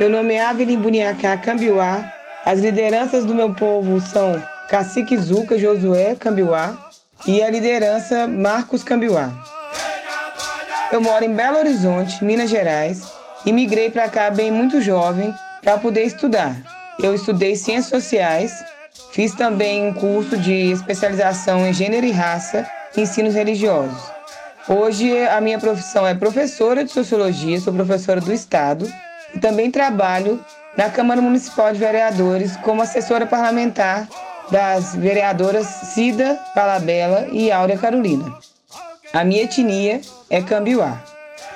Meu nome é Avelin Buniacá Cambiuá. As lideranças do meu povo são Cacique Zuca Josué Cambiuá e a liderança Marcos Cambiuá. Eu moro em Belo Horizonte, Minas Gerais, e migrei para cá bem muito jovem para poder estudar. Eu estudei Ciências Sociais, fiz também um curso de especialização em Gênero e Raça e Ensinos Religiosos. Hoje a minha profissão é professora de Sociologia, sou professora do Estado e também trabalho na Câmara Municipal de Vereadores como assessora parlamentar das vereadoras Cida Palabella e Áurea Carolina. A minha etnia é Cambiuá.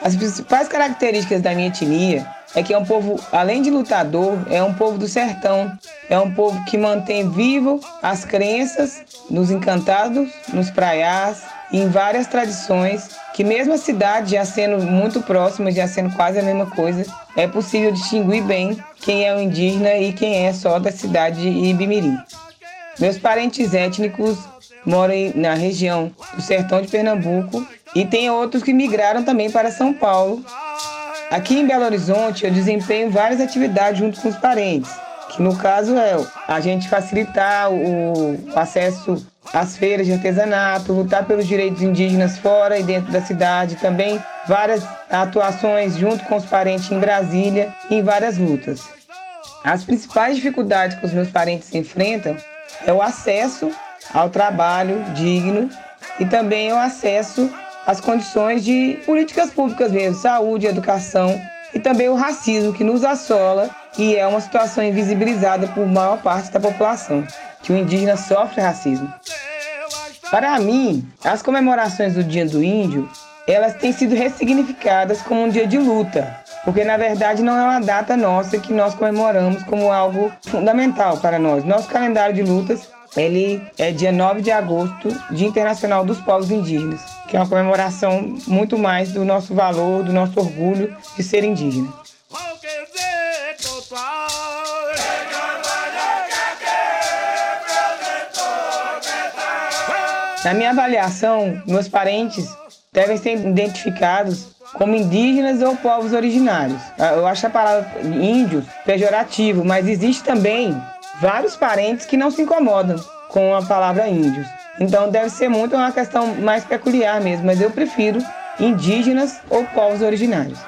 As principais características da minha etnia é que é um povo, além de lutador, é um povo do sertão, é um povo que mantém vivo as crenças nos encantados, nos praiás em várias tradições, que mesmo a cidade já sendo muito próxima, já sendo quase a mesma coisa, é possível distinguir bem quem é o indígena e quem é só da cidade de Ibimirim. Meus parentes étnicos moram na região do sertão de Pernambuco e tem outros que migraram também para São Paulo. Aqui em Belo Horizonte eu desempenho várias atividades junto com os parentes, que no caso é a gente facilitar o acesso às feiras de artesanato, lutar pelos direitos indígenas fora e dentro da cidade, também várias atuações junto com os parentes em Brasília em várias lutas. As principais dificuldades que os meus parentes enfrentam é o acesso ao trabalho digno e também o acesso às condições de políticas públicas mesmo, saúde, educação e também o racismo que nos assola e é uma situação invisibilizada por maior parte da população, que o indígena sofre racismo. Para mim, as comemorações do Dia do Índio, elas têm sido ressignificadas como um dia de luta, porque na verdade não é uma data nossa que nós comemoramos como algo fundamental para nós. Nosso calendário de lutas ele é dia 9 de agosto, Dia Internacional dos Povos Indígenas, que é uma comemoração muito mais do nosso valor, do nosso orgulho de ser indígena. Na minha avaliação, meus parentes devem ser identificados como indígenas ou povos originários. Ah, eu acho a palavra índios pejorativo, mas existe também vários parentes que não se incomodam com a palavra índios. Então deve ser muito uma questão mais peculiar mesmo, mas eu prefiro indígenas ou povos originários.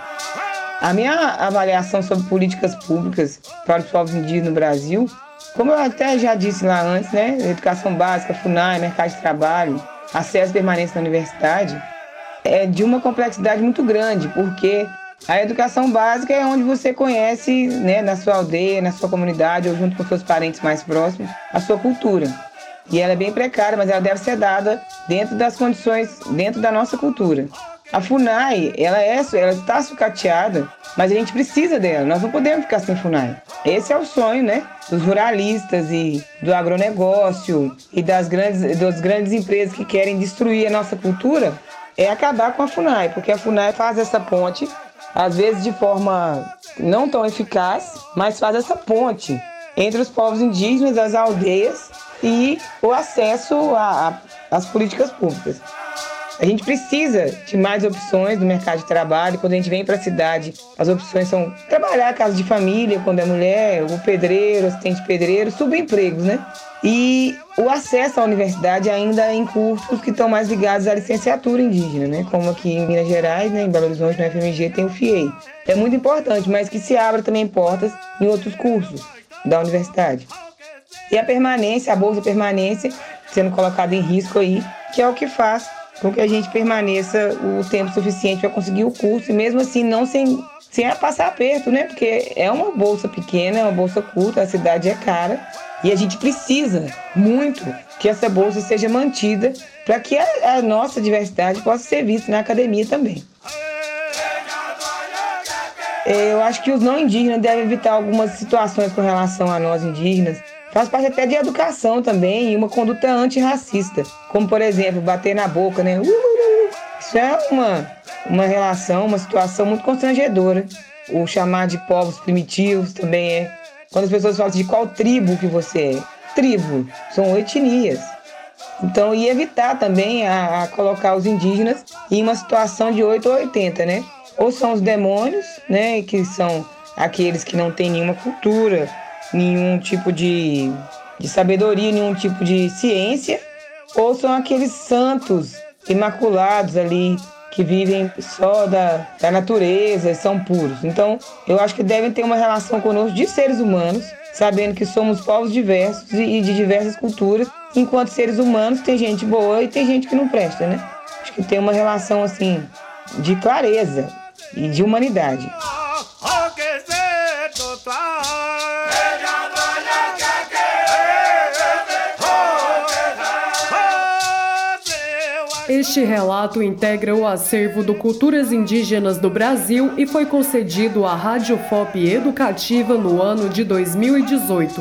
A minha avaliação sobre políticas públicas para os povos indígenas no Brasil, como eu até já disse lá antes, né, educação básica, FUNAI, mercado de trabalho, acesso permanente na universidade, é de uma complexidade muito grande, porque a educação básica é onde você conhece, né, na sua aldeia, na sua comunidade ou junto com seus parentes mais próximos, a sua cultura. E ela é bem precária, mas ela deve ser dada dentro das condições, dentro da nossa cultura. A FUNAI, ela, é, ela está sucateada, mas a gente precisa dela. Nós não podemos ficar sem FUNAI. Esse é o sonho, né, dos ruralistas e do agronegócio e das grandes, das grandes empresas que querem destruir a nossa cultura é acabar com a FUNAI, porque a FUNAI faz essa ponte, às vezes de forma não tão eficaz, mas faz essa ponte entre os povos indígenas, as aldeias e o acesso às políticas públicas. A gente precisa de mais opções no mercado de trabalho. Quando a gente vem para a cidade, as opções são trabalhar casa de família, quando é mulher, o pedreiro, assistente pedreiro, subempregos, né? E o acesso à universidade ainda em cursos que estão mais ligados à licenciatura indígena, né? Como aqui em Minas Gerais, né, em Belo Horizonte, no FMG, tem o FIEI. É muito importante, mas que se abra também portas em outros cursos da universidade. E a permanência, a bolsa permanência, sendo colocada em risco aí, que é o que faz com que a gente permaneça o tempo suficiente para conseguir o curso e mesmo assim não sem, sem passar aperto, né? Porque é uma bolsa pequena, é uma bolsa curta, a cidade é cara e a gente precisa muito que essa bolsa seja mantida para que a, a, nossa diversidade possa ser vista na academia também. Eu acho que os não indígenas devem evitar algumas situações com relação a nós indígenas. Faz parte até de educação também e uma conduta antirracista, como por exemplo bater na boca, né? Isso é uma, uma relação, uma situação muito constrangedora. O chamar de povos primitivos também é quando as pessoas falam de qual tribo que você é. Tribo são etnias. Então, e evitar também a, a colocar os indígenas em uma situação de 8 ou 80, né? Ou são os demônios, né, que são aqueles que não têm nenhuma cultura, nenhum tipo de, de sabedoria, nenhum tipo de ciência, ou são aqueles santos imaculados ali que vivem só da, da natureza e são puros. Então, eu acho que devem ter uma relação conosco de seres humanos, sabendo que somos povos diversos e de diversas culturas. Enquanto seres humanos, tem gente boa e tem gente que não presta, né? Acho que tem uma relação assim de clareza e de humanidade. Este relato integra o acervo do Culturas Indígenas do Brasil e foi concedido à Rádio FOP Educativa no ano de 2018.